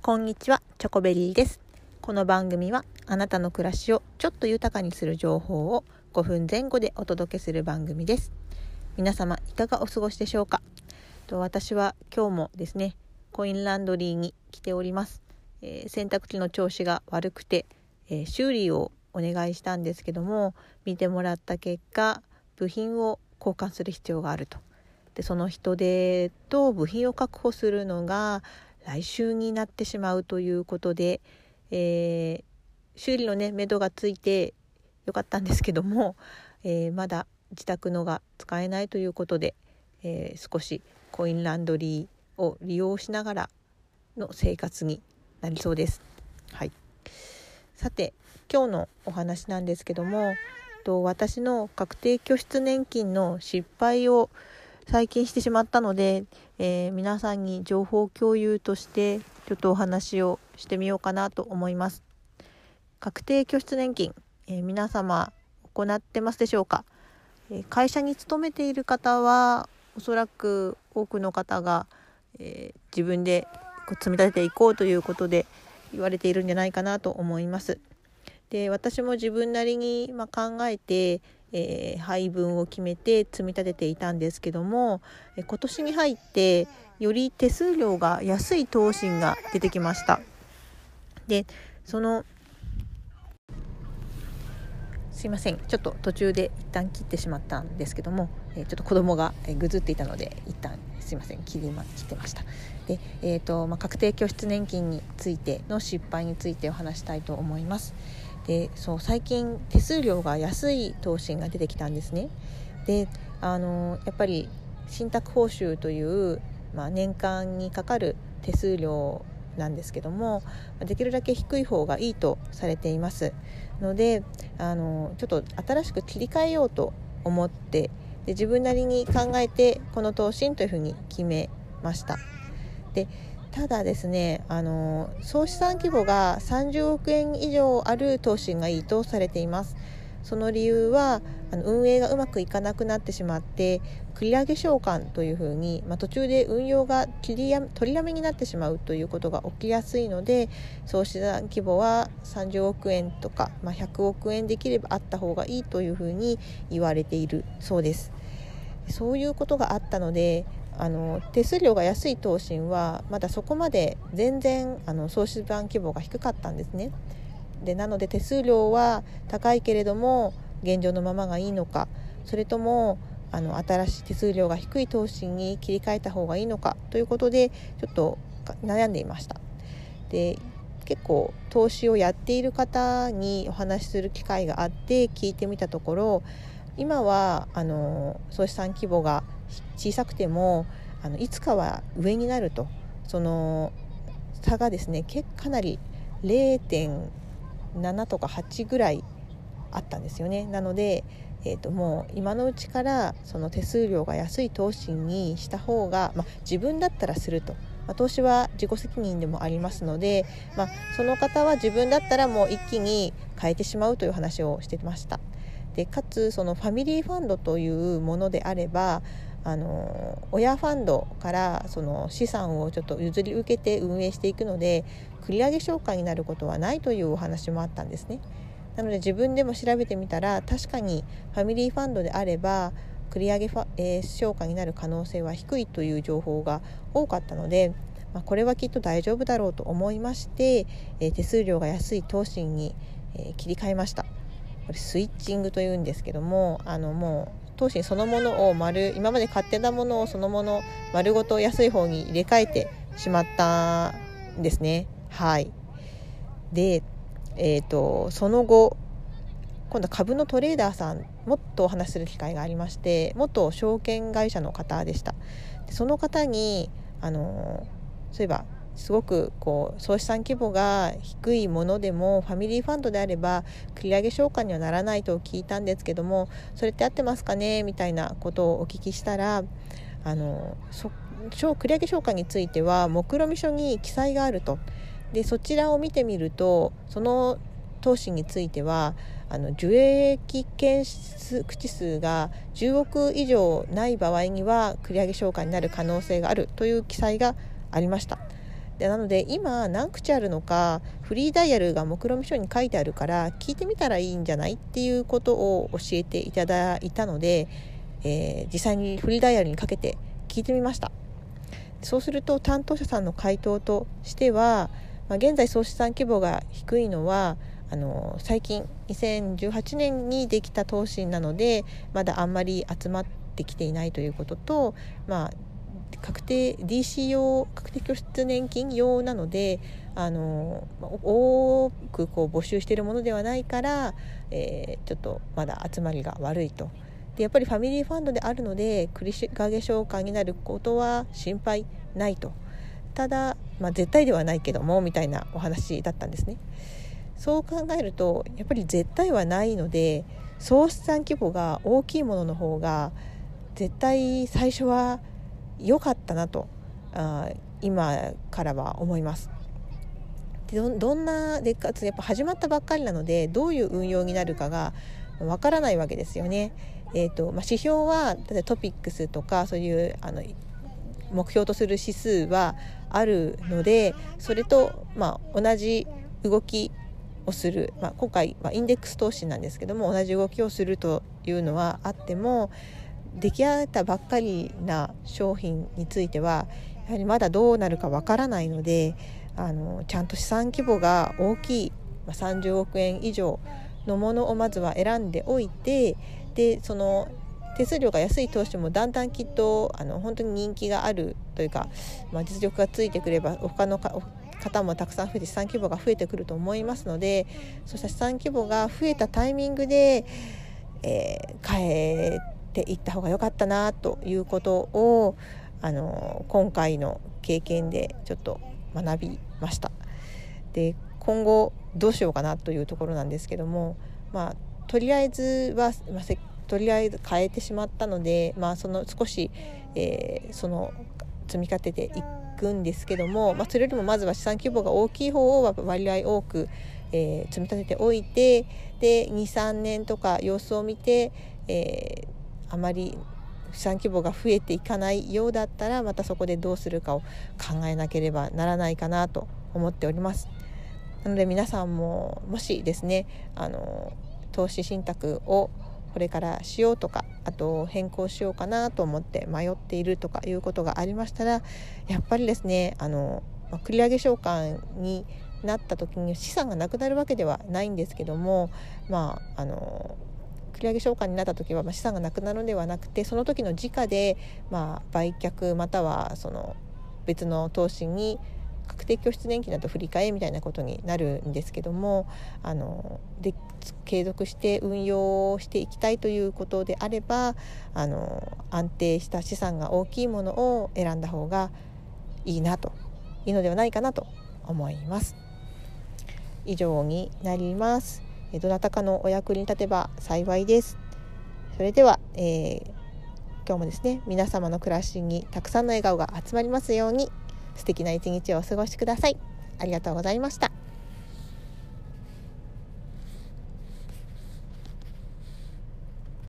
こんにちは、チョコベリーです。この番組はあなたの暮らしをちょっと豊かにする情報を5分前後でお届けする番組です。皆様いかがお過ごしでしょうか？と私は今日もですね、コインランドリーに来ております。えー洗濯機の調子が悪くて、えー修理をお願いしたんですけども、見てもらった結果、部品を交換する必要があると。でその人手と部品を確保するのが来週になってしまうということで、えー修理のね目処がついてよかったんですけども、えーまだ自宅のが使えないということで、えー少しコインランドリーを利用しながらの生活になりそうです。はい、さて今日のお話なんですけどもと私の確定拠出年金の失敗を最近してしまったので、えー皆さんに情報共有としてちょっとお話をしてみようかなと思います。確定拠出年金、えー皆様行ってますでしょうか、えー会社に勤めている方はおそらく多くの方が、えー自分でこう積み立てていこうということで言われているんじゃないかなと思います。で私も自分なりに、まあ、考えて、えー配分を決めて積み立てていたんですけども、え今年に入ってより手数料が安い投信が出てきました。でそのすいません。ちょっと途中で一旦切ってしまったんですけども、えーちょっと子供がぐずっていたので一旦すいません。切りま切ってました。で、えーとまあ、確定拠出年金についての失敗についてお話したいと思います。でそう最近手数料が安い投信が出てきたんですね。であのやっぱり信託報酬という、まあ、年間にかかる手数料なんですけどもできるだけ低い方がいいとされています。のであのちょっと新しく切り替えようと思ってで自分なりに考えてこの投信というふうに決めました。でただですねあの総資産規模が30億円以上ある投信がいいとされていますその理由はあの運営がうまくいかなくなってしまって繰り上げ償還というふうに、まあ、途中で運用が切りや取りやめになってしまうということが起きやすいので総資産規模は30億円とか、まあ、100億円できればあった方がいいというふうに言われているそうです。そういうことがあったのであの手数料が安い投信はまだそこまで全然あの総資産規模が低かったんですね。でなので手数料は高いけれども現状のままがいいのかそれともあの新しい手数料が低い投資に切り替えた方がいいのかということでちょっと悩んでいました。で結構投資をやっている方にお話しする機会があって聞いてみたところ今はあの総資産規模が小さくてもあのいつかは上になるとその差がですね結かなり0.7とか8ぐらいあったんですよね。なので、えー、ともう今のうちからその手数料が安い投資にした方が、まあ、自分だったらすると、ま、投資は自己責任でもありますので、まあ、その方は自分だったらもう一気に変えてしまうという話をしてました。でかつそのファミリーファンドというものであればあの親ファンドからその資産をちょっと譲り受けて運営していくので繰り上げ償還になることはないというお話もあったんですね。なので自分でも調べてみたら確かにファミリーファンドであれば繰り上げ、えー、償還になる可能性は低いという情報が多かったので、まあ、これはきっと大丈夫だろうと思いまして、えー手数料が安い投信に、えー切り替えました。これスイッチングというんですけどもあのもう投信そのものを丸今まで買ってたものをそのもの丸ごと安い方に入れ替えてしまったんですね。はいで、えー、とその後今度は株のトレーダーさんもっとお話しする機会がありまして元証券会社の方でしたでその方にあのそういえばすごくこう総資産規模が低いものでもファミリーファンドであれば繰り上げ償還にはならないと聞いたんですけどもそれって合ってますかね？みたいなことをお聞きしたらあのそ繰り上げ償還については目論見書に記載があると。でそちらを見てみるとその投資についてはあの受益件数口数が10億以上ない場合には繰り上げ償還になる可能性があるという記載がありました。でなので今何口あるのかフリーダイヤルが目論見書に書いてあるから聞いてみたらいいんじゃないっていうことを教えていただいたので、えー、実際にフリーダイヤルにかけて聞いてみました。そうすると担当者さんの回答としては、まあ、現在総資産規模が低いのはあの最近2018年にできた投資なのでまだあんまり集まってきていないということと、まあ、確定 DC 用確定拠出年金用なのであの多くこう募集しているものではないから、えー、ちょっとまだ集まりが悪いと。でやっぱりファミリーファンドであるので繰り上げ償還になることは心配ないとただ、まあ、絶対ではないけどもみたいなお話だったんですね。そう考えるとやっぱり絶対はないので総資産規模が大きいものの方が絶対最初は良かったなとあ今からは思います。でどんなでかつやっぱ始まったばっかりなのでどういう運用になるかがわからないわけですよね。えーとまあ、指標は例えばトピックスとかそういうあの目標とする指数はあるのでそれと、まあ、同じ動きをする、まあ、今回はインデックス投資なんですけども同じ動きをするというのはあっても出来上がったばっかりな商品についてはやはりまだどうなるかわからないのであのちゃんと資産規模が大きい、30億円以上のものをまずは選んでおいてでその手数料が安い投資もだんだんきっとあの本当に人気があるというか、まあ、実力がついてくれば他の方もたくさん増えて資産規模が増えてくると思いますのでそうした資産規模が増えたタイミングで、えー、変えてていった方が良かったなということをあの今回の経験でちょっと学びました。で今後どうしようかなというところなんですけども、まあ、とりあえずは、まあ、とりあえず変えてしまったので、まあ、その少し、えー、その積み立てていくんですけども、まあ、それよりもまずは資産規模が大きい方を割合多く、えー、積み立てておいてで23年とか様子を見て、えー、あまり資産規模が増えていかないようだったらまたそこでどうするかを考えなければならないかなと思っております。なので皆さんももしですねあの投資信託をこれからしようとかあと変更しようかなと思って迷っているとかいうことがありましたらやっぱりですねあの、ま繰り上げ償還になった時に資産がなくなるわけではないんですけどもまああの繰り上げ償還になった時は、ま、資産がなくなるのではなくてその時の時価で、ま、売却またはその別の投資に確定拠出年金だと振り替えみたいなことになるんですけどもあので継続して運用していきたいということであればあの安定した資産が大きいものを選んだ方がいいなといいのではないかなと思います。以上になります。どなたかのお役に立てば幸いです。それでは、えー、今日もですね皆様の暮らしにたくさんの笑顔が集まりますように素敵な一日をお過ごしください。ありがとうございました。